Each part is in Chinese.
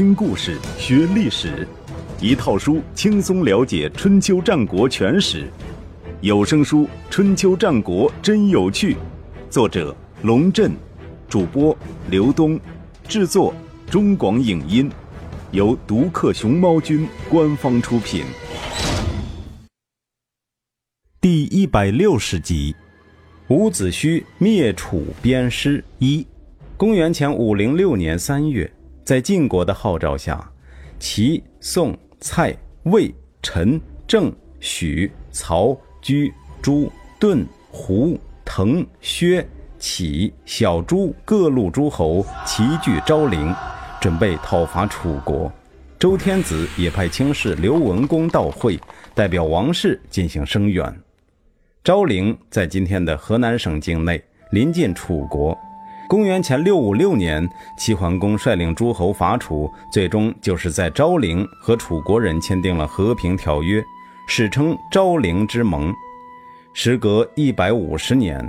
听故事学历史，一套书轻松了解春秋战国全史。有声书《春秋战国真有趣》，作者龙震，主播刘东，制作中广影音，由独克熊猫君官方出品。第一百六十集，伍子胥灭楚鞭师一。公元前五零六年三月。在晋国的号召下，齐、宋、蔡、魏、陈、郑、许、曹、居、朱、顿、胡、滕、薛、启、小朱各路诸侯齐聚昭陵，准备讨伐楚国。周天子也派卿士刘文公到会，代表王室进行声援。昭陵在今天的河南省境内，临近楚国。公元前六五六年，齐桓公率领诸侯伐楚，最终就是在昭陵和楚国人签订了和平条约，史称昭陵之盟。时隔一百五十年，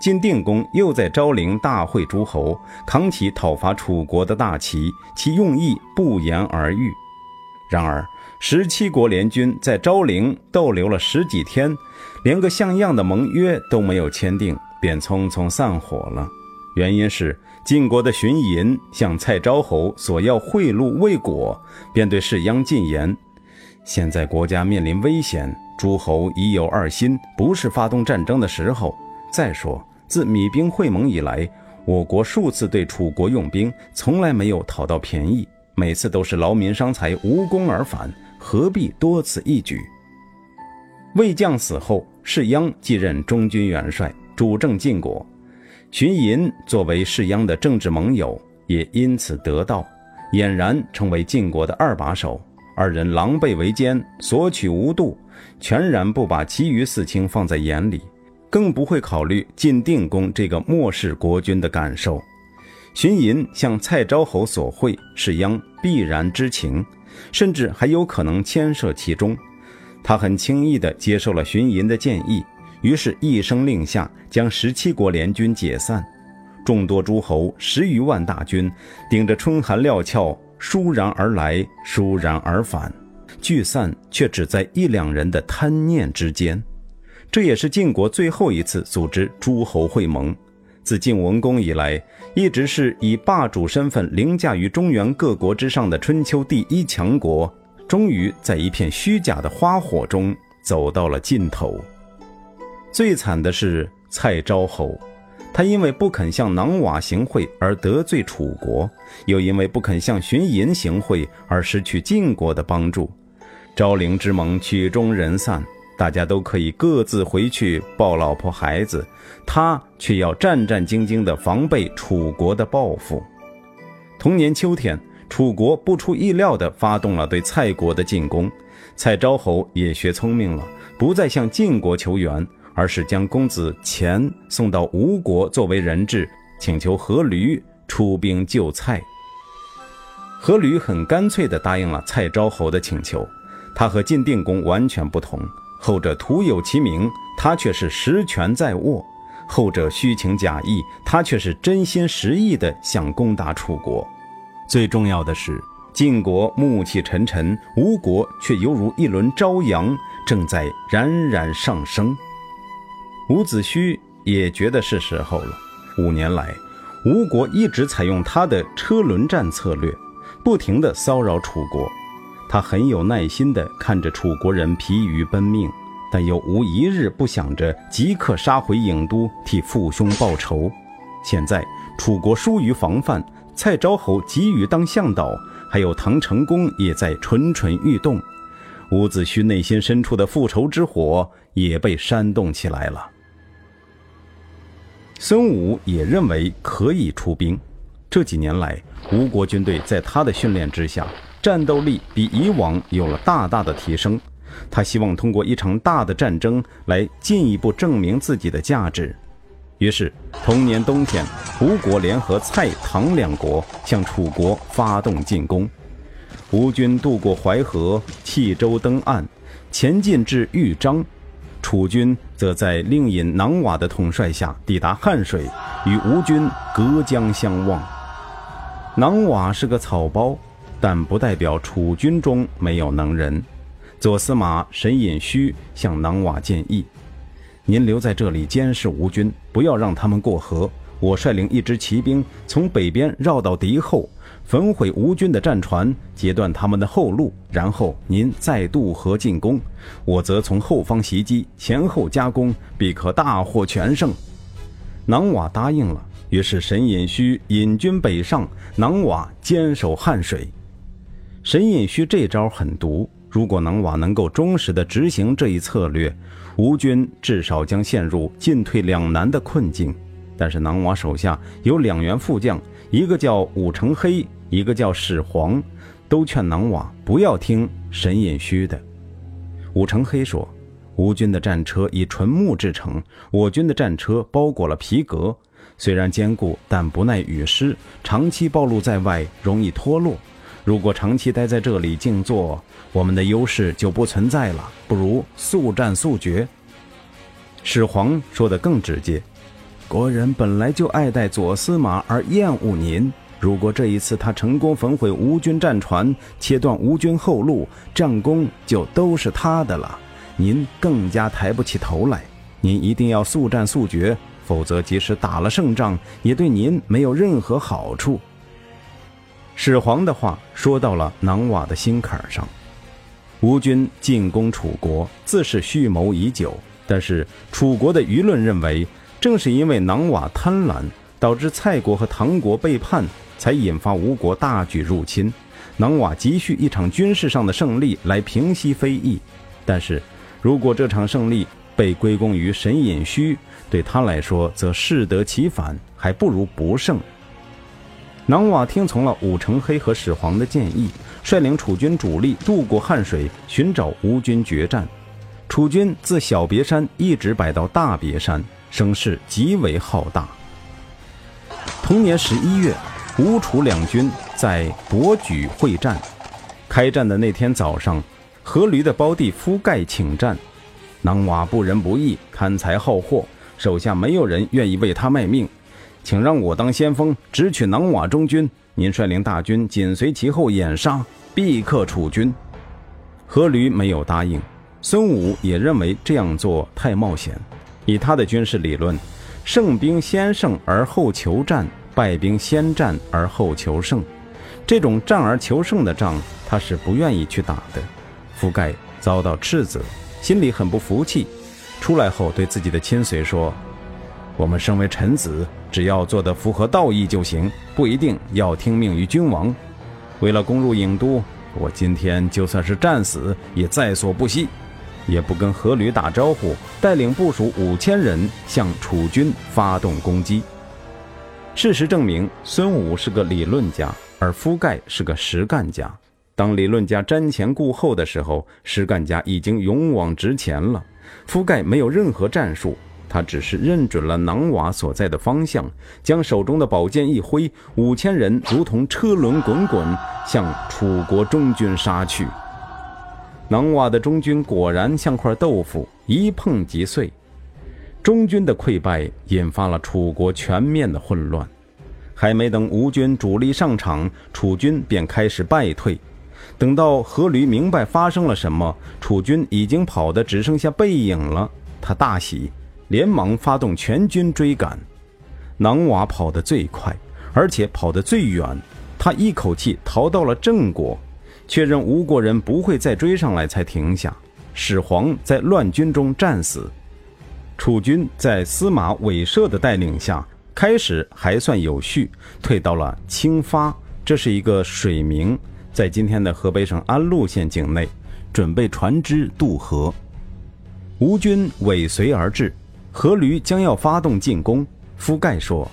晋定公又在昭陵大会诸侯，扛起讨伐楚国的大旗，其用意不言而喻。然而，十七国联军在昭陵逗留了十几天，连个像样的盟约都没有签订，便匆匆散伙了。原因是晋国的荀寅向蔡昭侯索要贿赂未果，便对士鞅进言：“现在国家面临危险，诸侯已有二心，不是发动战争的时候。再说，自米兵会盟以来，我国数次对楚国用兵，从来没有讨到便宜，每次都是劳民伤财，无功而返，何必多此一举？”魏将死后，士鞅继任中军元帅，主政晋国。荀寅作为士鞅的政治盟友，也因此得道，俨然成为晋国的二把手。二人狼狈为奸，索取无度，全然不把其余四卿放在眼里，更不会考虑晋定公这个末世国君的感受。荀寅向蔡昭侯索贿，士鞅必然知情，甚至还有可能牵涉其中。他很轻易地接受了荀寅的建议。于是，一声令下，将十七国联军解散。众多诸侯十余万大军，顶着春寒料峭，倏然而来，倏然而返，聚散却只在一两人的贪念之间。这也是晋国最后一次组织诸侯会盟。自晋文公以来，一直是以霸主身份凌驾于中原各国之上的春秋第一强国，终于在一片虚假的花火中走到了尽头。最惨的是蔡昭侯，他因为不肯向囊瓦行贿而得罪楚国，又因为不肯向荀寅行贿而失去晋国的帮助。昭陵之盟曲终人散，大家都可以各自回去抱老婆孩子，他却要战战兢兢地防备楚国的报复。同年秋天，楚国不出意料地发动了对蔡国的进攻，蔡昭侯也学聪明了，不再向晋国求援。而是将公子虔送到吴国作为人质，请求阖闾出兵救蔡。阖闾很干脆地答应了蔡昭侯的请求。他和晋定公完全不同，后者徒有其名，他却是实权在握；后者虚情假意，他却是真心实意地想攻打楚国。最重要的是，晋国暮气沉沉，吴国却犹如一轮朝阳，正在冉冉上升。伍子胥也觉得是时候了。五年来，吴国一直采用他的车轮战策略，不停地骚扰楚国。他很有耐心地看着楚国人疲于奔命，但又无一日不想着即刻杀回郢都，替父兄报仇。现在楚国疏于防范，蔡昭侯急于当向导，还有唐成公也在蠢蠢欲动，伍子胥内心深处的复仇之火也被煽动起来了。孙武也认为可以出兵。这几年来，吴国军队在他的训练之下，战斗力比以往有了大大的提升。他希望通过一场大的战争来进一步证明自己的价值。于是，同年冬天，吴国联合蔡、唐两国向楚国发动进攻。吴军渡过淮河，弃舟登岸，前进至豫章。楚军则在令尹囊瓦的统帅下抵达汉水，与吴军隔江相望。囊瓦是个草包，但不代表楚军中没有能人。左司马沈尹戌向囊瓦建议：“您留在这里监视吴军，不要让他们过河。我率领一支骑兵从北边绕到敌后，焚毁吴军的战船，截断他们的后路，然后您再渡河进攻。我则从后方袭击，前后夹攻，必可大获全胜。”囊瓦答应了。于是沈尹戌引军北上，囊瓦坚守汉水。沈尹戌这招狠毒。如果囊瓦能够忠实地执行这一策略，吴军至少将陷入进退两难的困境。但是囊瓦手下有两员副将，一个叫武成黑，一个叫始皇，都劝囊瓦不要听沈尹戌的。武成黑说：“吴军的战车以纯木制成，我军的战车包裹了皮革，虽然坚固，但不耐雨湿，长期暴露在外容易脱落。”如果长期待在这里静坐，我们的优势就不存在了。不如速战速决。始皇说的更直接：国人本来就爱戴左司马而厌恶您。如果这一次他成功焚毁吴军战船，切断吴军后路，战功就都是他的了。您更加抬不起头来。您一定要速战速决，否则即使打了胜仗，也对您没有任何好处。始皇的话说到了囊瓦的心坎上。吴军进攻楚国，自是蓄谋已久。但是楚国的舆论认为，正是因为囊瓦贪婪，导致蔡国和唐国背叛，才引发吴国大举入侵。囊瓦急需一场军事上的胜利来平息非议。但是，如果这场胜利被归功于沈尹戌，对他来说则适得其反，还不如不胜。囊瓦听从了武成黑和始皇的建议，率领楚军主力渡过汉水，寻找吴军决战。楚军自小别山一直摆到大别山，声势极为浩大。同年十一月，吴楚两军在博举会战。开战的那天早上，阖闾的胞弟夫盖请战。囊瓦不仁不义，贪财好货，手下没有人愿意为他卖命。请让我当先锋，直取囊瓦中军。您率领大军紧随其后掩杀，必克楚军。阖闾没有答应。孙武也认为这样做太冒险。以他的军事理论，胜兵先胜而后求战，败兵先战而后求胜。这种战而求胜的仗，他是不愿意去打的。覆盖遭到斥责，心里很不服气。出来后，对自己的亲随说。我们身为臣子，只要做得符合道义就行，不一定要听命于君王。为了攻入郢都，我今天就算是战死也在所不惜。也不跟阖闾打招呼，带领部署五千人向楚军发动攻击。事实证明，孙武是个理论家，而夫盖是个实干家。当理论家瞻前顾后的时候，实干家已经勇往直前了。夫盖没有任何战术。他只是认准了囊瓦所在的方向，将手中的宝剑一挥，五千人如同车轮滚滚向楚国中军杀去。囊瓦的中军果然像块豆腐，一碰即碎。中军的溃败引发了楚国全面的混乱，还没等吴军主力上场，楚军便开始败退。等到阖闾明白发生了什么，楚军已经跑得只剩下背影了，他大喜。连忙发动全军追赶，囊瓦跑得最快，而且跑得最远。他一口气逃到了郑国，确认吴国人不会再追上来，才停下。始皇在乱军中战死，楚军在司马韦射的带领下，开始还算有序，退到了清发，这是一个水名，在今天的河北省安陆县境内，准备船只渡河。吴军尾随而至。阖闾将要发动进攻，夫盖说：“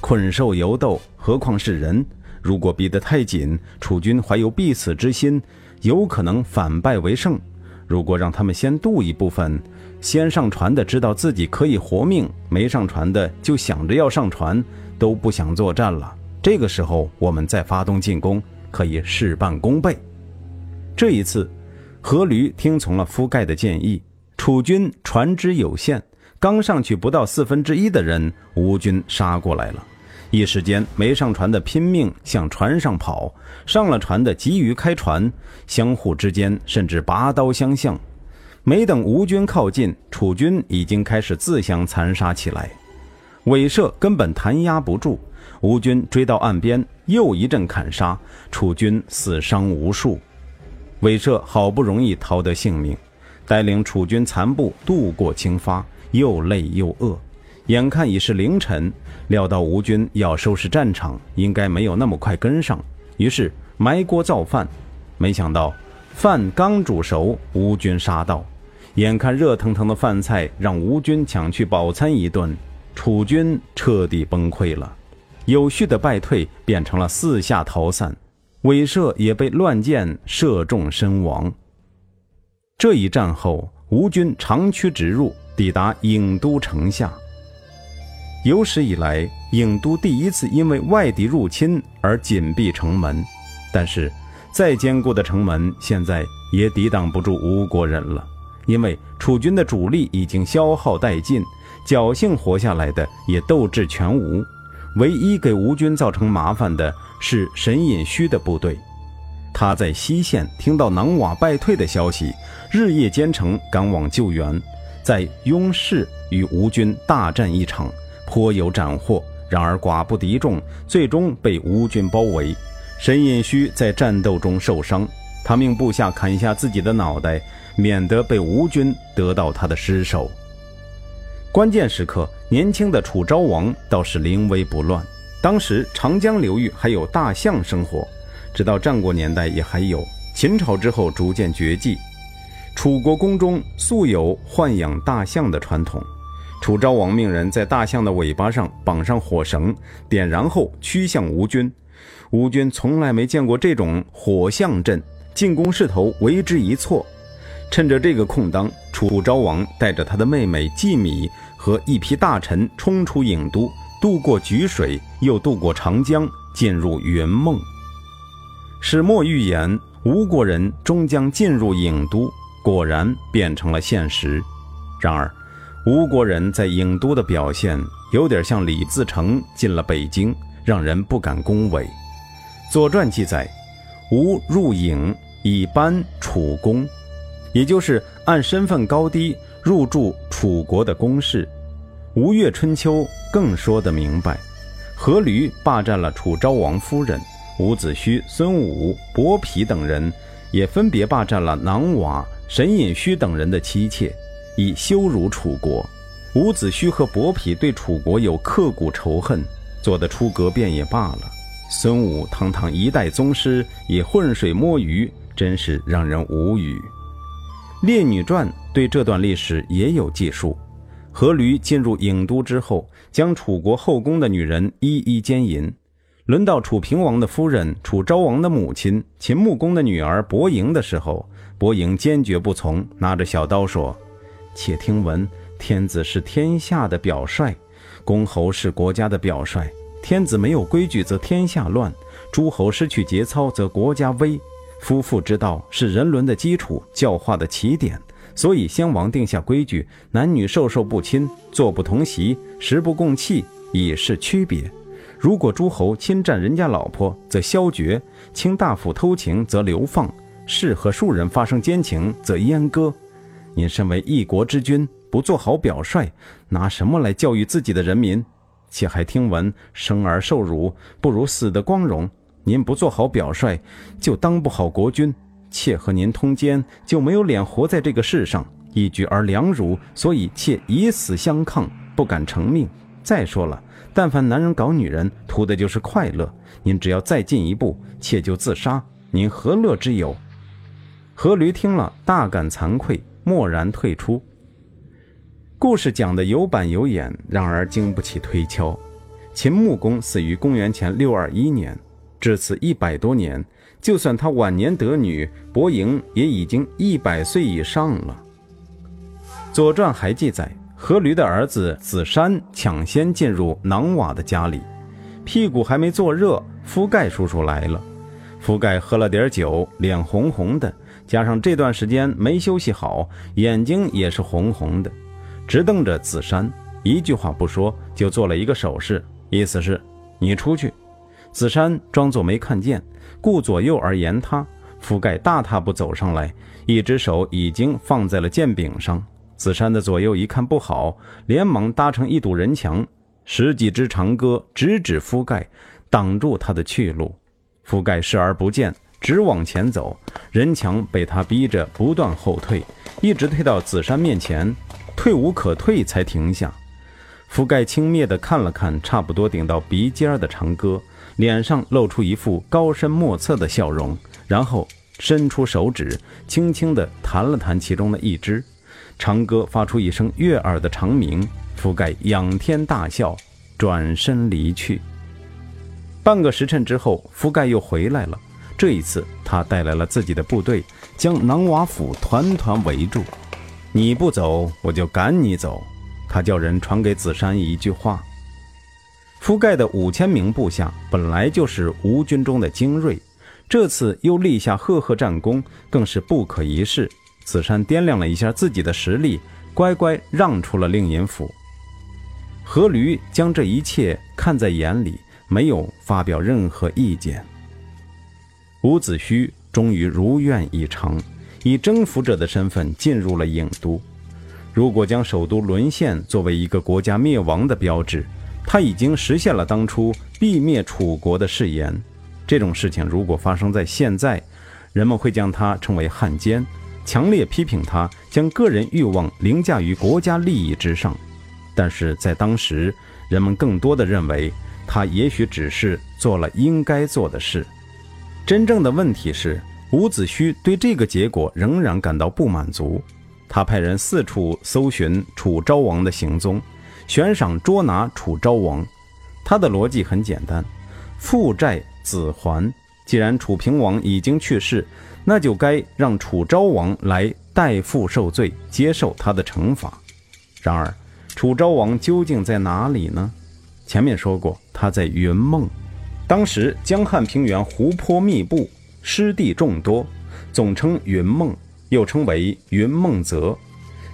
困兽犹斗，何况是人？如果逼得太紧，楚军怀有必死之心，有可能反败为胜。如果让他们先渡一部分，先上船的知道自己可以活命，没上船的就想着要上船，都不想作战了。这个时候我们再发动进攻，可以事半功倍。”这一次，阖闾听从了夫盖的建议，楚军船只有限。刚上去不到四分之一的人，吴军杀过来了。一时间，没上船的拼命向船上跑，上了船的急于开船，相互之间甚至拔刀相向。没等吴军靠近，楚军已经开始自相残杀起来。韦射根本弹压不住，吴军追到岸边，又一阵砍杀，楚军死伤无数。韦射好不容易逃得性命，带领楚军残部渡过清发，又累又饿，眼看已是凌晨，料到吴军要收拾战场，应该没有那么快跟上，于是埋锅造饭。没想到饭刚煮熟，吴军杀到。眼看热腾腾的饭菜让吴军抢去饱餐一顿，楚军彻底崩溃了，有序的败退变成了四下逃散，韦射也被乱箭射中身亡。这一战后，吴军长驱直入，抵达郢都城下。有史以来，郢都第一次因为外敌入侵而紧闭城门，但是再坚固的城门现在也抵挡不住吴国人了。因为楚军的主力已经消耗殆尽，侥幸活下来的也斗志全无。唯一给吴军造成麻烦的是沈尹戌的部队，他在西线听到囊瓦败退的消息，日夜兼程赶往救援，在雍氏与吴军大战一场，颇有斩获。然而寡不敌众，最终被吴军包围。沈尹戌在战斗中受伤，他命部下砍下自己的脑袋。免得被吴军得到他的尸首。关键时刻，年轻的楚昭王倒是临危不乱。当时长江流域还有大象生活，直到战国年代也还有。秦朝之后逐渐绝迹。楚国宫中素有豢养大象的传统。楚昭王命人在大象的尾巴上绑上火绳，点燃后驱向吴军。吴军从来没见过这种火象阵，进攻势头为之一错。趁着这个空当，楚昭王带着他的妹妹季米和一批大臣冲出郢都，渡过沮水，又渡过长江，进入云梦。始末预言吴国人终将进入郢都，果然变成了现实。然而，吴国人在郢都的表现有点像李自成进了北京，让人不敢恭维。《左传》记载，吴入郢以班楚公。也就是按身份高低入住楚国的公室，《吴越春秋》更说得明白：阖闾霸占了楚昭王夫人，伍子胥、孙武、伯嚭等人也分别霸占了囊瓦、沈尹戌等人的妻妾，以羞辱楚国。伍子胥和伯嚭对楚国有刻骨仇恨，做得出格便也罢了。孙武堂堂一代宗师也浑水摸鱼，真是让人无语。《列女传》对这段历史也有记述。阖闾进入郢都之后，将楚国后宫的女人一一奸淫。轮到楚平王的夫人、楚昭王的母亲秦穆公的女儿伯嬴的时候，伯嬴坚决不从，拿着小刀说：“且听闻，天子是天下的表率，公侯是国家的表率。天子没有规矩，则天下乱；诸侯失去节操，则国家危。”夫妇之道是人伦的基础，教化的起点。所以先王定下规矩：男女授受不亲，坐不同席，食不共器，以示区别。如果诸侯侵占人家老婆，则削爵；卿大夫偷情，则流放；士和庶人发生奸情，则阉割。您身为一国之君，不做好表率，拿什么来教育自己的人民？且还听闻生而受辱，不如死的光荣。您不做好表率，就当不好国君；妾和您通奸，就没有脸活在这个世上。一举而两辱，所以妾以死相抗，不敢成命。再说了，但凡男人搞女人，图的就是快乐。您只要再进一步，妾就自杀，您何乐之有？阖闾听了，大感惭愧，默然退出。故事讲得有板有眼，然而经不起推敲。秦穆公死于公元前六二一年。至此一百多年，就算他晚年得女，伯莹也已经一百岁以上了。《左传》还记载，阖闾的儿子子山抢先进入囊瓦的家里，屁股还没坐热，夫盖叔叔来了。夫盖喝了点酒，脸红红的，加上这段时间没休息好，眼睛也是红红的，直瞪着子山，一句话不说，就做了一个手势，意思是。你出去。”子山装作没看见，顾左右而言他。覆盖大踏步走上来，一只手已经放在了剑柄上。子山的左右一看不好，连忙搭成一堵人墙，十几支长戈直指覆盖，挡住他的去路。覆盖视而不见，直往前走，人墙被他逼着不断后退，一直退到子山面前，退无可退才停下。覆盖轻蔑地看了看差不多顶到鼻尖的长戈，脸上露出一副高深莫测的笑容。然后伸出手指，轻轻地弹了弹其中的一只长歌，发出一声悦耳的长鸣。覆盖仰天大笑，转身离去。半个时辰之后，覆盖又回来了。这一次，他带来了自己的部队，将囊瓦府团团围住。你不走，我就赶你走。他叫人传给子山一句话：覆盖的五千名部下本来就是吴军中的精锐。这次又立下赫赫战功，更是不可一世。子山掂量了一下自己的实力，乖乖让出了令尹府。阖闾将这一切看在眼里，没有发表任何意见。伍子胥终于如愿以偿，以征服者的身份进入了郢都。如果将首都沦陷作为一个国家灭亡的标志，他已经实现了当初必灭楚国的誓言。这种事情如果发生在现在，人们会将他称为汉奸，强烈批评他将个人欲望凌驾于国家利益之上。但是在当时，人们更多的认为他也许只是做了应该做的事。真正的问题是，伍子胥对这个结果仍然感到不满足。他派人四处搜寻楚昭王的行踪，悬赏捉拿楚昭王。他的逻辑很简单：负债。子还，既然楚平王已经去世，那就该让楚昭王来代父受罪，接受他的惩罚。然而，楚昭王究竟在哪里呢？前面说过，他在云梦。当时江汉平原湖泊密布，湿地众多，总称云梦，又称为云梦泽。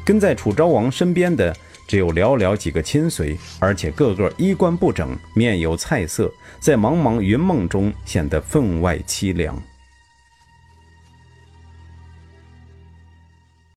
跟在楚昭王身边的。只有寥寥几个亲随，而且个个衣冠不整，面有菜色，在茫茫云梦中显得分外凄凉。